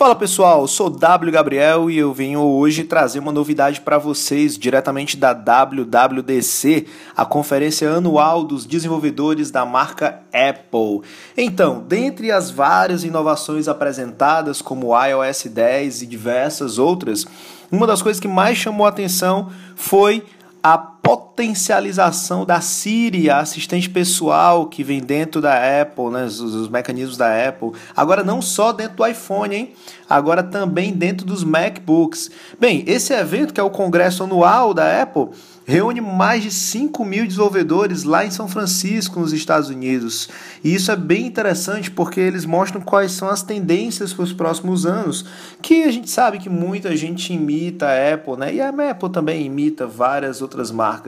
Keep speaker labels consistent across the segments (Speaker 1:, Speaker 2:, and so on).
Speaker 1: Fala pessoal, sou W Gabriel e eu venho hoje trazer uma novidade para vocês diretamente da WWDC, a conferência anual dos desenvolvedores da marca Apple. Então, dentre as várias inovações apresentadas, como iOS 10 e diversas outras, uma das coisas que mais chamou a atenção foi a potencialização da Siri, a assistente pessoal que vem dentro da Apple, né, os, os, mecanismos da Apple. Agora não só dentro do iPhone, hein? Agora também dentro dos MacBooks. Bem, esse evento que é o congresso anual da Apple reúne mais de 5 mil desenvolvedores lá em São Francisco, nos Estados Unidos. E isso é bem interessante porque eles mostram quais são as tendências para os próximos anos, que a gente sabe que muita gente imita a Apple, né? E a Apple também imita várias outras marcas.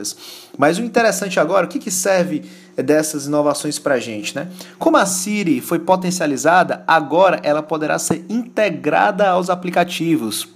Speaker 1: Mas o interessante agora, o que, que serve dessas inovações para a gente, né? Como a Siri foi potencializada, agora ela poderá ser integrada aos aplicativos.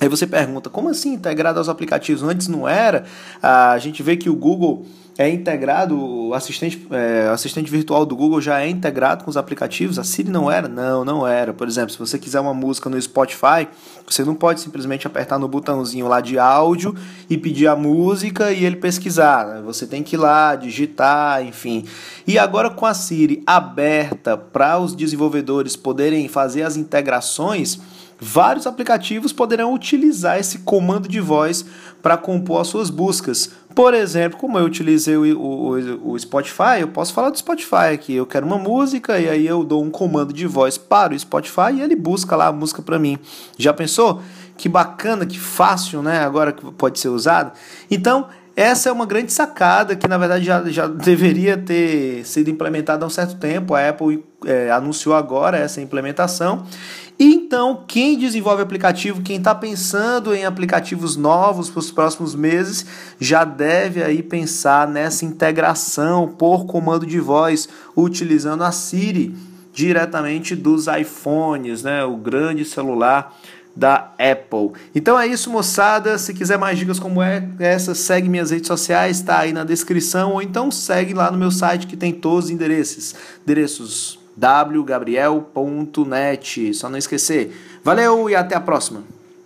Speaker 1: Aí você pergunta, como assim integrado aos aplicativos? Antes não era? A gente vê que o Google é integrado, o assistente, é, assistente virtual do Google já é integrado com os aplicativos. A Siri não era? Não, não era. Por exemplo, se você quiser uma música no Spotify, você não pode simplesmente apertar no botãozinho lá de áudio e pedir a música e ele pesquisar. Né? Você tem que ir lá, digitar, enfim. E agora com a Siri aberta para os desenvolvedores poderem fazer as integrações vários aplicativos poderão utilizar esse comando de voz para compor as suas buscas. Por exemplo, como eu utilizei o, o, o, Spotify, eu posso falar do Spotify aqui. Eu quero uma música e aí eu dou um comando de voz para o Spotify e ele busca lá a música para mim. Já pensou? Que bacana, que fácil, né? Agora que pode ser usado. Então, essa é uma grande sacada que, na verdade, já, já deveria ter sido implementada há um certo tempo. A Apple é, anunciou agora essa implementação. Então, quem desenvolve aplicativo, quem está pensando em aplicativos novos para os próximos meses, já deve aí pensar nessa integração por comando de voz, utilizando a Siri diretamente dos iPhones, né, o grande celular da Apple. Então é isso, moçada. Se quiser mais dicas como é, essa, segue minhas redes sociais, está aí na descrição, ou então segue lá no meu site que tem todos os endereços. Endereços wgabriel.net. Só não esquecer. Valeu e até a próxima.